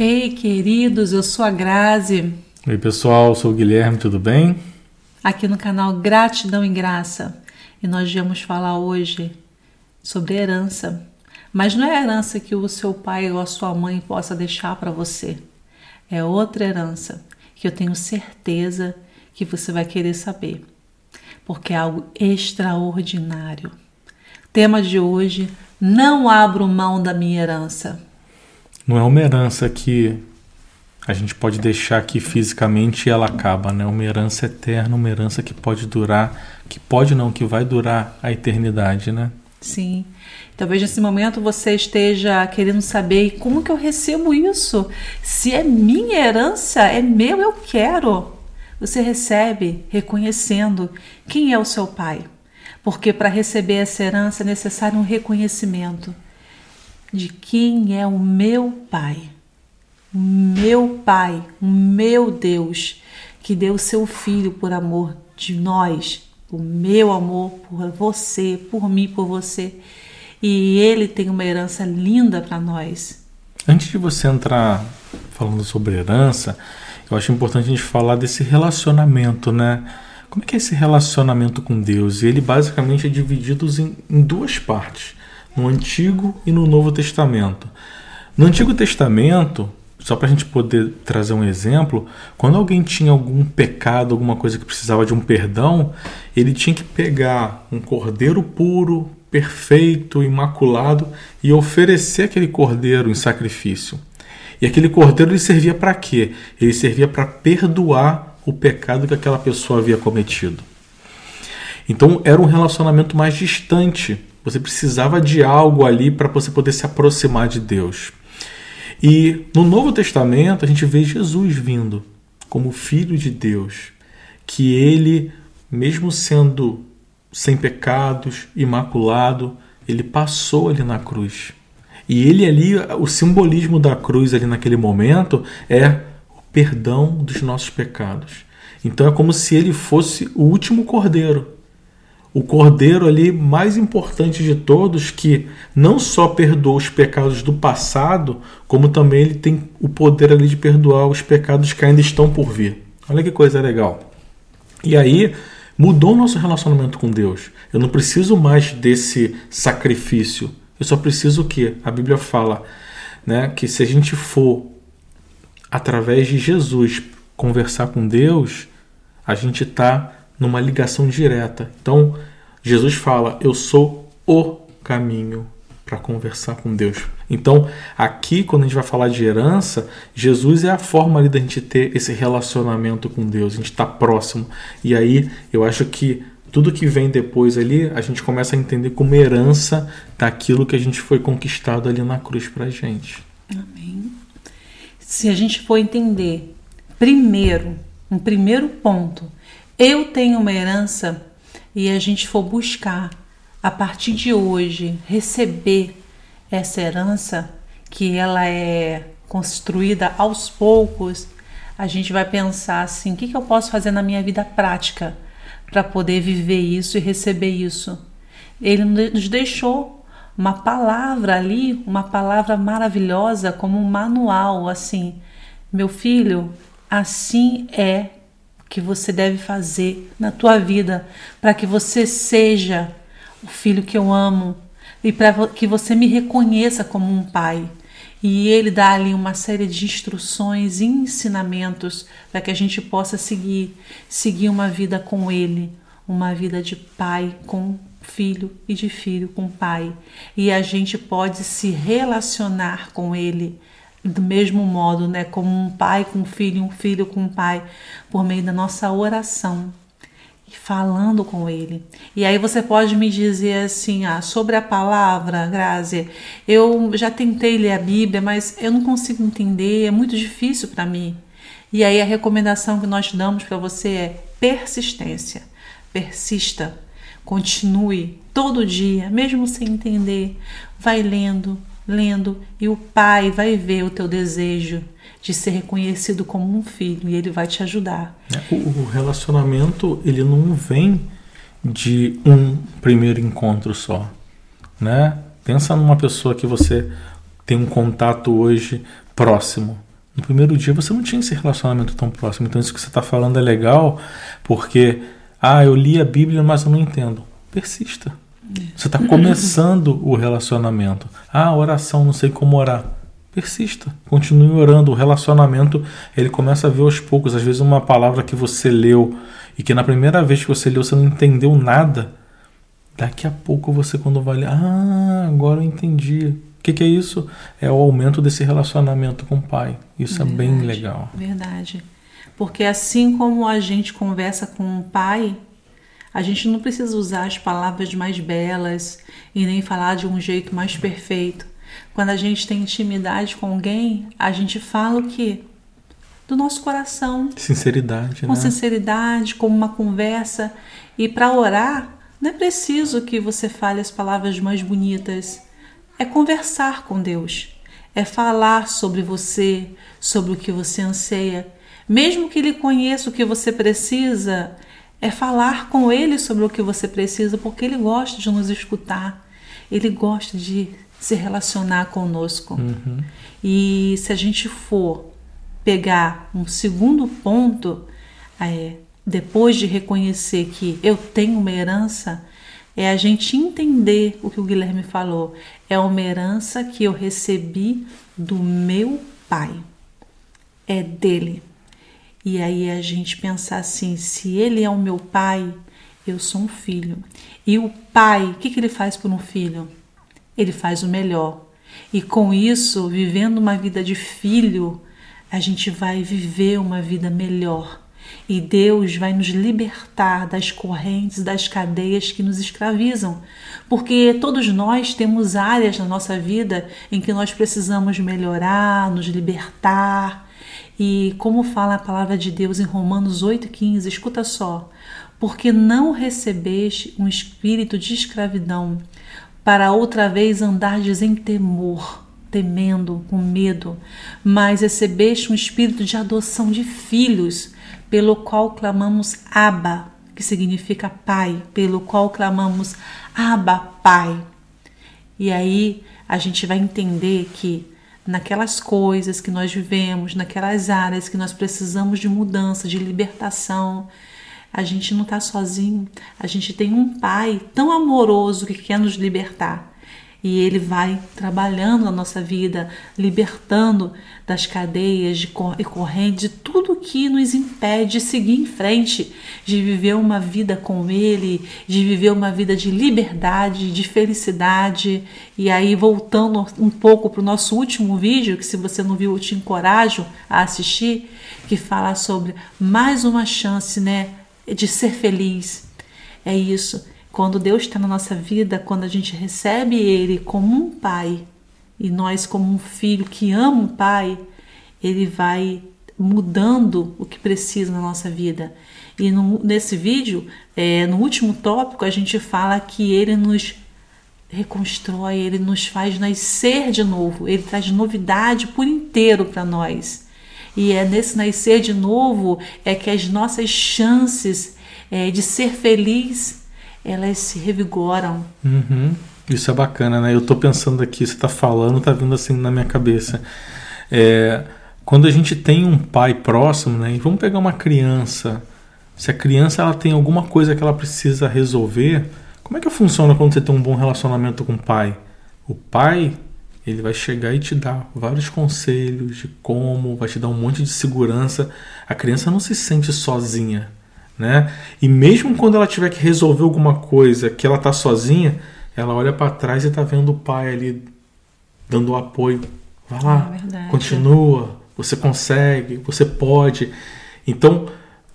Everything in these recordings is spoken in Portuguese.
Ei, queridos, eu sou a Grazi. Oi, pessoal, eu sou o Guilherme, tudo bem? Aqui no canal Gratidão em Graça. E nós vamos falar hoje sobre herança. Mas não é a herança que o seu pai ou a sua mãe possa deixar para você. É outra herança que eu tenho certeza que você vai querer saber. Porque é algo extraordinário. Tema de hoje: não abro mão da minha herança não é uma herança que a gente pode deixar aqui fisicamente ela acaba, né? Uma herança eterna, uma herança que pode durar, que pode não, que vai durar a eternidade, né? Sim. Talvez nesse momento você esteja querendo saber como que eu recebo isso? Se é minha herança, é meu, eu quero. Você recebe reconhecendo quem é o seu pai. Porque para receber essa herança é necessário um reconhecimento de quem é o meu Pai. O meu Pai, o meu Deus, que deu seu Filho por amor de nós, o meu amor por você, por mim, por você. E Ele tem uma herança linda para nós. Antes de você entrar falando sobre herança, eu acho importante a gente falar desse relacionamento, né? Como é que é esse relacionamento com Deus? Ele basicamente é dividido em, em duas partes no Antigo e no Novo Testamento. No Antigo Testamento, só para a gente poder trazer um exemplo, quando alguém tinha algum pecado, alguma coisa que precisava de um perdão, ele tinha que pegar um cordeiro puro, perfeito, imaculado e oferecer aquele cordeiro em sacrifício. E aquele cordeiro ele servia para quê? Ele servia para perdoar o pecado que aquela pessoa havia cometido. Então era um relacionamento mais distante você precisava de algo ali para você poder se aproximar de Deus. E no Novo Testamento a gente vê Jesus vindo como Filho de Deus, que ele, mesmo sendo sem pecados, imaculado, ele passou ali na cruz. E ele ali, o simbolismo da cruz ali naquele momento é o perdão dos nossos pecados. Então é como se ele fosse o último cordeiro o cordeiro ali mais importante de todos, que não só perdoa os pecados do passado, como também ele tem o poder ali de perdoar os pecados que ainda estão por vir. Olha que coisa legal. E aí mudou o nosso relacionamento com Deus. Eu não preciso mais desse sacrifício. Eu só preciso que a Bíblia fala, né, que se a gente for através de Jesus conversar com Deus, a gente está numa ligação direta. Então, Jesus fala: Eu sou o caminho para conversar com Deus. Então, aqui, quando a gente vai falar de herança, Jesus é a forma ali da gente ter esse relacionamento com Deus, a gente está próximo. E aí, eu acho que tudo que vem depois ali, a gente começa a entender como herança daquilo que a gente foi conquistado ali na cruz para a gente. Amém. Se a gente for entender, primeiro, um primeiro ponto, eu tenho uma herança e a gente for buscar a partir de hoje receber essa herança que ela é construída aos poucos, a gente vai pensar assim: o que, que eu posso fazer na minha vida prática para poder viver isso e receber isso? Ele nos deixou uma palavra ali, uma palavra maravilhosa, como um manual, assim. Meu filho, assim é que você deve fazer na tua vida para que você seja o filho que eu amo e para que você me reconheça como um pai. E ele dá ali uma série de instruções e ensinamentos para que a gente possa seguir, seguir uma vida com ele, uma vida de pai com filho e de filho com pai. E a gente pode se relacionar com ele do mesmo modo, né, como um pai com um filho, um filho com um pai, por meio da nossa oração e falando com ele. E aí você pode me dizer assim, ah, sobre a palavra, Grazi, eu já tentei ler a Bíblia, mas eu não consigo entender, é muito difícil para mim. E aí a recomendação que nós damos para você é persistência. Persista, continue todo dia, mesmo sem entender, vai lendo, lendo, e o pai vai ver o teu desejo de ser reconhecido como um filho e ele vai te ajudar. É, o relacionamento ele não vem de um primeiro encontro só, né? Pensa numa pessoa que você tem um contato hoje próximo. No primeiro dia você não tinha esse relacionamento tão próximo. Então isso que você está falando é legal, porque ah, eu li a Bíblia, mas eu não entendo. Persista. Você está começando o relacionamento. Ah, oração, não sei como orar. Persista, continue orando. O relacionamento ele começa a ver aos poucos. Às vezes uma palavra que você leu e que na primeira vez que você leu você não entendeu nada. Daqui a pouco você quando vai ler, ah, agora eu entendi. O que, que, é isso? É o aumento desse relacionamento com o pai. Isso verdade, é bem legal. Verdade. Porque assim como a gente conversa com o pai, a gente não precisa usar as palavras mais belas e nem falar de um jeito mais perfeito. Quando a gente tem intimidade com alguém, a gente fala o quê? Do nosso coração. Sinceridade, Com né? sinceridade, como uma conversa. E para orar, não é preciso que você fale as palavras mais bonitas. É conversar com Deus. É falar sobre você, sobre o que você anseia. Mesmo que Ele conheça o que você precisa, é falar com Ele sobre o que você precisa, porque Ele gosta de nos escutar. Ele gosta de se relacionar conosco. Uhum. E se a gente for pegar um segundo ponto, é, depois de reconhecer que eu tenho uma herança, é a gente entender o que o Guilherme falou. É uma herança que eu recebi do meu pai. É dele. E aí a gente pensar assim: se ele é o meu pai, eu sou um filho. E o pai, o que, que ele faz por um filho? ele faz o melhor. E com isso, vivendo uma vida de filho, a gente vai viver uma vida melhor. E Deus vai nos libertar das correntes, das cadeias que nos escravizam. Porque todos nós temos áreas na nossa vida em que nós precisamos melhorar, nos libertar. E como fala a palavra de Deus em Romanos 8,15, escuta só. Porque não recebeste um espírito de escravidão para outra vez andardes em temor, temendo, com medo, mas recebeste um espírito de adoção de filhos, pelo qual clamamos Abba, que significa Pai, pelo qual clamamos Abba, Pai. E aí a gente vai entender que naquelas coisas que nós vivemos, naquelas áreas que nós precisamos de mudança, de libertação, a gente não está sozinho. A gente tem um Pai tão amoroso que quer nos libertar. E Ele vai trabalhando na nossa vida, libertando das cadeias de e correntes, de tudo que nos impede de seguir em frente, de viver uma vida com Ele, de viver uma vida de liberdade, de felicidade. E aí, voltando um pouco para o nosso último vídeo, que se você não viu, eu te encorajo a assistir, que fala sobre mais uma chance, né? de ser feliz. É isso. Quando Deus está na nossa vida, quando a gente recebe Ele como um pai e nós como um filho que ama o pai, Ele vai mudando o que precisa na nossa vida. E no, nesse vídeo, é, no último tópico, a gente fala que Ele nos reconstrói, Ele nos faz nascer de novo, Ele traz novidade por inteiro para nós. E é nesse nascer de novo é que as nossas chances é, de ser feliz elas se revigoram. Uhum. Isso é bacana, né? Eu tô pensando aqui, você tá falando, tá vindo assim na minha cabeça. É, quando a gente tem um pai próximo, né? Vamos pegar uma criança. Se a criança ela tem alguma coisa que ela precisa resolver, como é que funciona quando você tem um bom relacionamento com o pai? O pai ele vai chegar e te dar vários conselhos de como, vai te dar um monte de segurança. A criança não se sente sozinha, né? E mesmo quando ela tiver que resolver alguma coisa que ela tá sozinha, ela olha para trás e tá vendo o pai ali dando o apoio. Vai lá, é continua, você consegue, você pode. Então,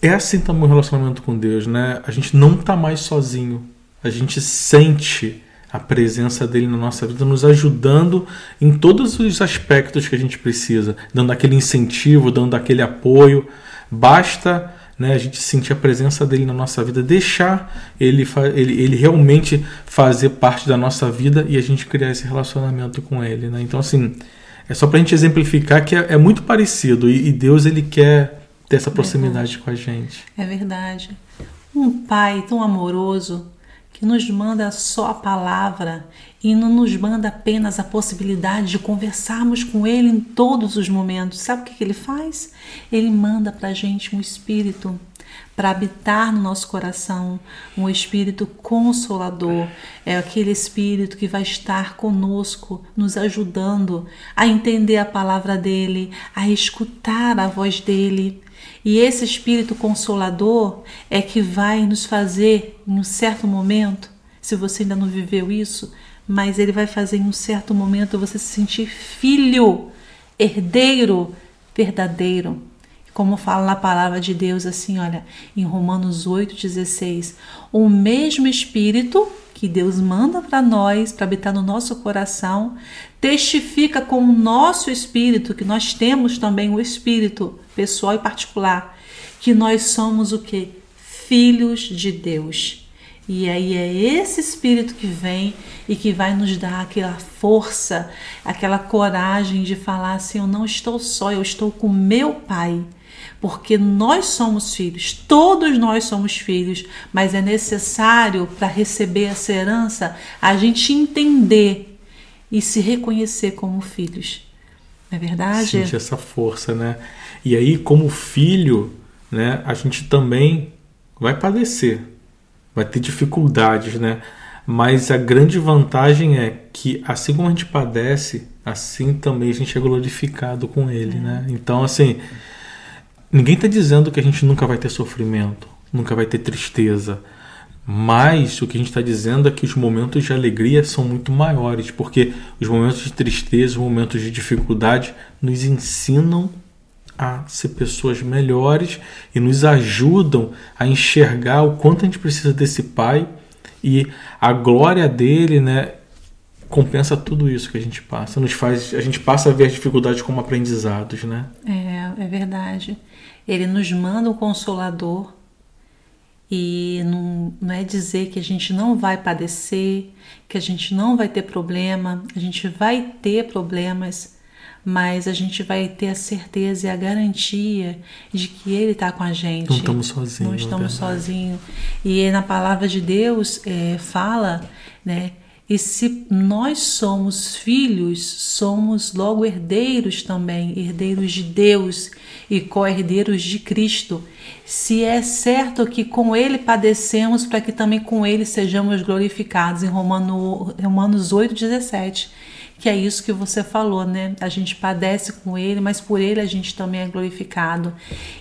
é assim também o relacionamento com Deus, né? A gente não tá mais sozinho. A gente sente a presença dele na nossa vida, nos ajudando em todos os aspectos que a gente precisa, dando aquele incentivo, dando aquele apoio. Basta né, a gente sentir a presença dele na nossa vida, deixar ele, ele, ele realmente fazer parte da nossa vida e a gente criar esse relacionamento com ele. Né? Então, assim, é só para a gente exemplificar que é, é muito parecido e, e, Deus ele quer ter essa proximidade é com a gente. É verdade. Um pai tão amoroso que nos manda só a palavra e não nos manda apenas a possibilidade de conversarmos com Ele em todos os momentos. Sabe o que, Ele faz? Ele manda para a gente um Espírito para habitar no nosso coração, um Espírito consolador. É aquele Espírito que vai estar conosco, nos ajudando a entender a palavra dele, a escutar a voz dele. E esse Espírito Consolador é que vai nos fazer, em um certo momento, se você ainda não viveu isso, mas ele vai fazer em um certo momento você se sentir filho, herdeiro verdadeiro. Como fala na palavra de Deus assim, olha, em Romanos 8,16, o mesmo Espírito que Deus manda para nós, para habitar no nosso coração, testifica com o nosso espírito, que nós temos também o espírito pessoal e particular, que nós somos o que? Filhos de Deus. E aí é esse espírito que vem e que vai nos dar aquela força, aquela coragem de falar assim: eu não estou só, eu estou com meu pai. Porque nós somos filhos, todos nós somos filhos, mas é necessário para receber essa herança a gente entender e se reconhecer como filhos. Não é verdade? Sentir essa força, né? E aí, como filho, né, a gente também vai padecer vai ter dificuldades, né? Mas a grande vantagem é que, assim como a gente padece, assim também a gente é glorificado com Ele, é. né? Então, assim, ninguém está dizendo que a gente nunca vai ter sofrimento, nunca vai ter tristeza. Mas o que a gente está dizendo é que os momentos de alegria são muito maiores, porque os momentos de tristeza, os momentos de dificuldade nos ensinam a ser pessoas melhores e nos ajudam a enxergar o quanto a gente precisa desse Pai e a glória dele, né, compensa tudo isso que a gente passa, nos faz, a gente passa a ver as dificuldades como aprendizados, né? É, é verdade. Ele nos manda o consolador e não, não é dizer que a gente não vai padecer, que a gente não vai ter problema, a gente vai ter problemas, mas a gente vai ter a certeza e a garantia de que Ele está com a gente. Não estamos sozinhos. Não estamos sozinhos. E na palavra de Deus é, fala, né? E se nós somos filhos, somos logo herdeiros também, herdeiros de Deus e co-herdeiros de Cristo. Se é certo que com Ele padecemos, para que também com Ele sejamos glorificados, em Romano, Romanos 8, 17 que é isso que você falou, né? A gente padece com ele, mas por ele a gente também é glorificado.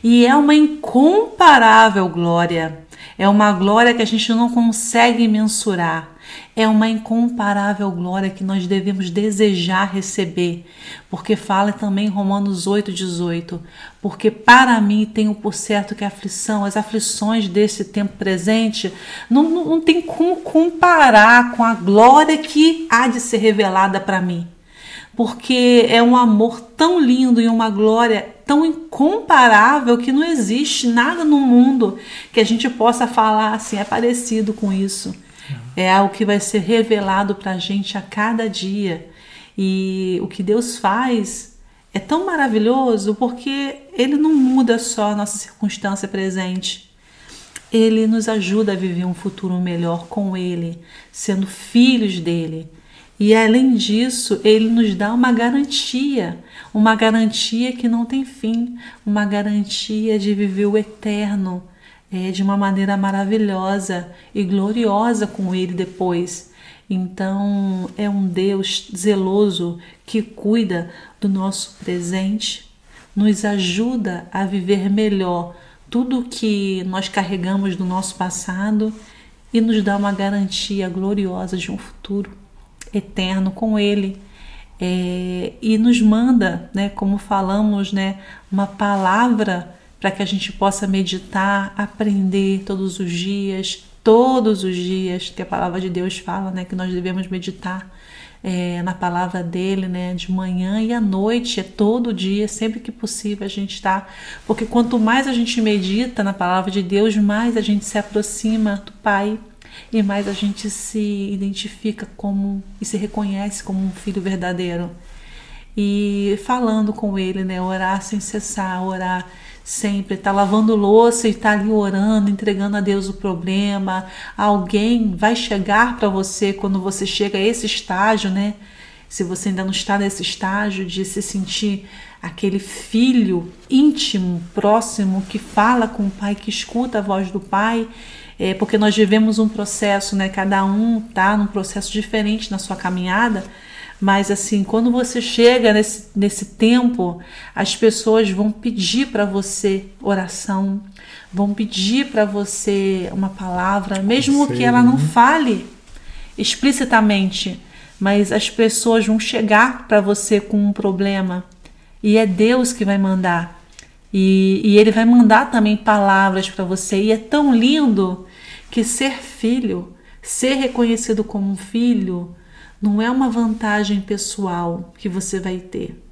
E é uma incomparável glória. É uma glória que a gente não consegue mensurar. É uma incomparável glória que nós devemos desejar receber, porque fala também Romanos 8,18: Porque para mim tenho por certo que a aflição, as aflições desse tempo presente, não, não, não tem como comparar com a glória que há de ser revelada para mim porque é um amor tão lindo e uma glória tão incomparável que não existe nada no mundo que a gente possa falar assim, é parecido com isso. É algo que vai ser revelado para a gente a cada dia. E o que Deus faz é tão maravilhoso porque Ele não muda só a nossa circunstância presente. Ele nos ajuda a viver um futuro melhor com Ele, sendo filhos dele e além disso, ele nos dá uma garantia, uma garantia que não tem fim, uma garantia de viver o eterno é, de uma maneira maravilhosa e gloriosa com ele depois. Então, é um Deus zeloso que cuida do nosso presente, nos ajuda a viver melhor tudo que nós carregamos do nosso passado e nos dá uma garantia gloriosa de um futuro eterno com Ele. É, e nos manda, né, como falamos, né, uma palavra para que a gente possa meditar, aprender todos os dias, todos os dias, que a palavra de Deus fala, né, que nós devemos meditar é, na palavra dele, né, de manhã e à noite, é todo dia, sempre que possível a gente está, porque quanto mais a gente medita na palavra de Deus, mais a gente se aproxima do Pai e mais a gente se identifica como e se reconhece como um filho verdadeiro. E falando com ele, né, orar sem cessar, orar sempre está lavando louça e está ali orando, entregando a Deus o problema. Alguém vai chegar para você quando você chega a esse estágio, né? Se você ainda não está nesse estágio de se sentir aquele filho íntimo, próximo, que fala com o pai, que escuta a voz do pai, é, porque nós vivemos um processo, né? Cada um tá num processo diferente na sua caminhada mas assim, quando você chega nesse, nesse tempo, as pessoas vão pedir para você oração, vão pedir para você uma palavra, mesmo que ela não fale explicitamente, mas as pessoas vão chegar para você com um problema e é Deus que vai mandar. E, e Ele vai mandar também palavras para você. E é tão lindo que ser filho, ser reconhecido como um filho, não é uma vantagem pessoal que você vai ter.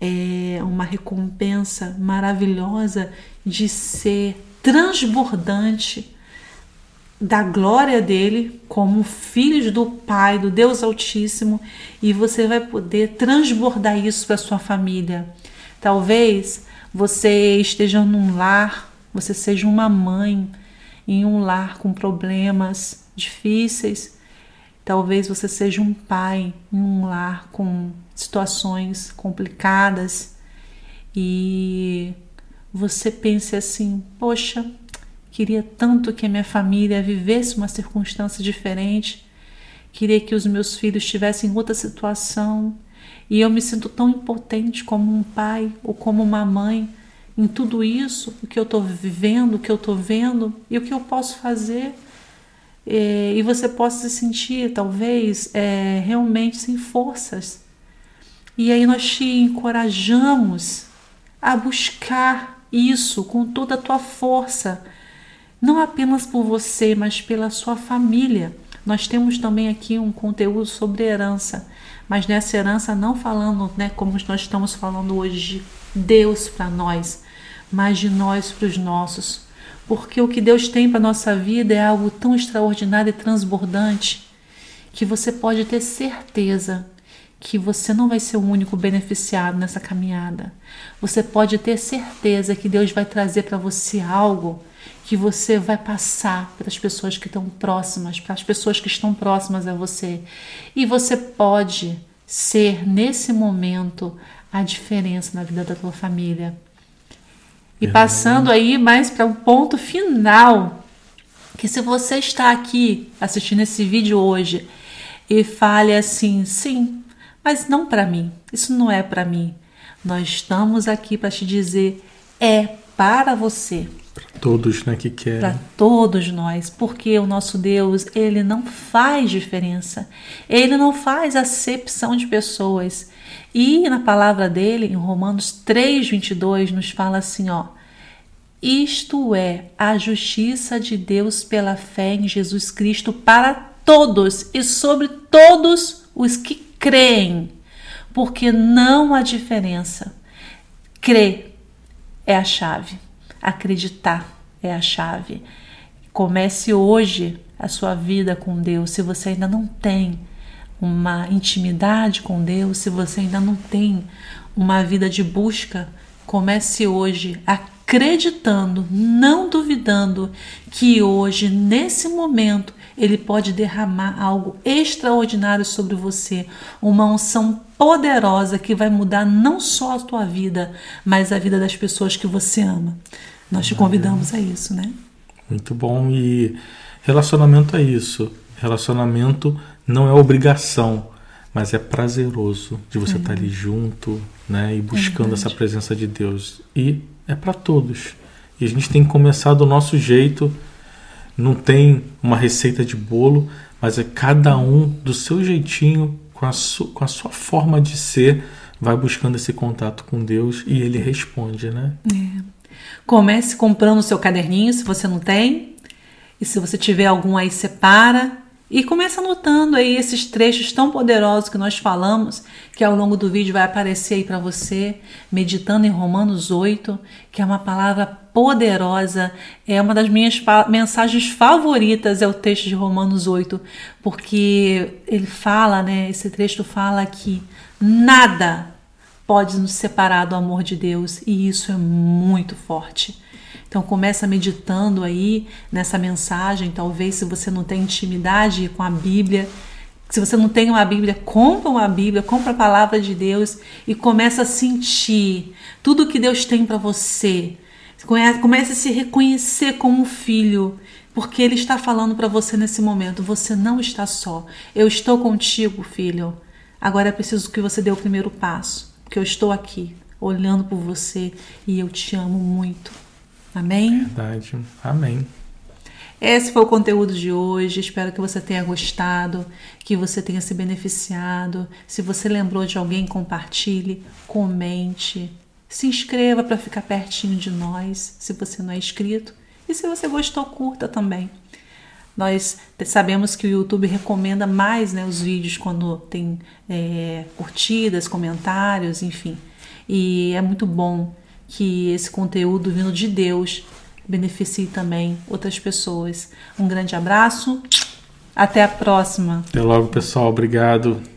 É uma recompensa maravilhosa de ser transbordante da glória dele como filhos do Pai, do Deus Altíssimo, e você vai poder transbordar isso para sua família. Talvez você esteja num lar, você seja uma mãe em um lar com problemas difíceis, Talvez você seja um pai em um lar com situações complicadas e você pense assim: poxa, queria tanto que a minha família vivesse uma circunstância diferente, queria que os meus filhos estivessem em outra situação e eu me sinto tão impotente como um pai ou como uma mãe em tudo isso, o que eu estou vivendo, o que eu estou vendo e o que eu posso fazer é, e você possa se sentir, talvez, é, realmente sem forças. E aí nós te encorajamos a buscar isso com toda a tua força, não apenas por você, mas pela sua família. Nós temos também aqui um conteúdo sobre herança, mas nessa herança não falando, né, como nós estamos falando hoje, de Deus para nós, mas de nós para os nossos porque o que Deus tem para nossa vida é algo tão extraordinário e transbordante que você pode ter certeza que você não vai ser o único beneficiado nessa caminhada. Você pode ter certeza que Deus vai trazer para você algo que você vai passar para as pessoas que estão próximas, para as pessoas que estão próximas a você. E você pode ser nesse momento a diferença na vida da tua família. E passando aí mais para um ponto final, que se você está aqui assistindo esse vídeo hoje e fale assim, sim, mas não para mim, isso não é para mim. Nós estamos aqui para te dizer, é para você. Para todos, né, que querem. Para todos nós, porque o nosso Deus, ele não faz diferença. Ele não faz acepção de pessoas. E na palavra dele, em Romanos 3, 22, nos fala assim: ó, isto é a justiça de Deus pela fé em Jesus Cristo para todos e sobre todos os que creem, porque não há diferença. Crer é a chave, acreditar é a chave. Comece hoje a sua vida com Deus. Se você ainda não tem uma intimidade com Deus, se você ainda não tem uma vida de busca, comece hoje acreditando, não duvidando que hoje, nesse momento, ele pode derramar algo extraordinário sobre você, uma unção poderosa que vai mudar não só a tua vida, mas a vida das pessoas que você ama. Nós te convidamos a isso, né? Muito bom. E relacionamento é isso. Relacionamento não é obrigação, mas é prazeroso de você estar ali junto, né, e buscando é essa presença de Deus. E é para todos. E a gente tem que começar do nosso jeito. Não tem uma receita de bolo, mas é cada um do seu jeitinho, com a, su com a sua forma de ser, vai buscando esse contato com Deus e ele responde, né? É. Comece comprando o seu caderninho, se você não tem. E se você tiver algum aí, separa. E começa anotando aí esses trechos tão poderosos que nós falamos, que ao longo do vídeo vai aparecer aí para você, meditando em Romanos 8, que é uma palavra poderosa, é uma das minhas mensagens favoritas, é o texto de Romanos 8, porque ele fala, né, esse texto fala que nada pode nos separar do amor de Deus e isso é muito forte. Então começa meditando aí nessa mensagem, talvez se você não tem intimidade com a Bíblia, se você não tem uma Bíblia, compra uma Bíblia, compra a palavra de Deus e começa a sentir tudo que Deus tem para você. Comece a se reconhecer como filho, porque Ele está falando para você nesse momento: você não está só. Eu estou contigo, filho. Agora é preciso que você dê o primeiro passo, porque eu estou aqui, olhando por você e eu te amo muito. Amém? Verdade. Amém. Esse foi o conteúdo de hoje. Espero que você tenha gostado, que você tenha se beneficiado. Se você lembrou de alguém, compartilhe, comente, se inscreva para ficar pertinho de nós, se você não é inscrito. E se você gostou, curta também. Nós sabemos que o YouTube recomenda mais né, os vídeos quando tem é, curtidas, comentários, enfim. E é muito bom que esse conteúdo vindo de Deus beneficie também outras pessoas. Um grande abraço, até a próxima. Até logo, pessoal. Obrigado.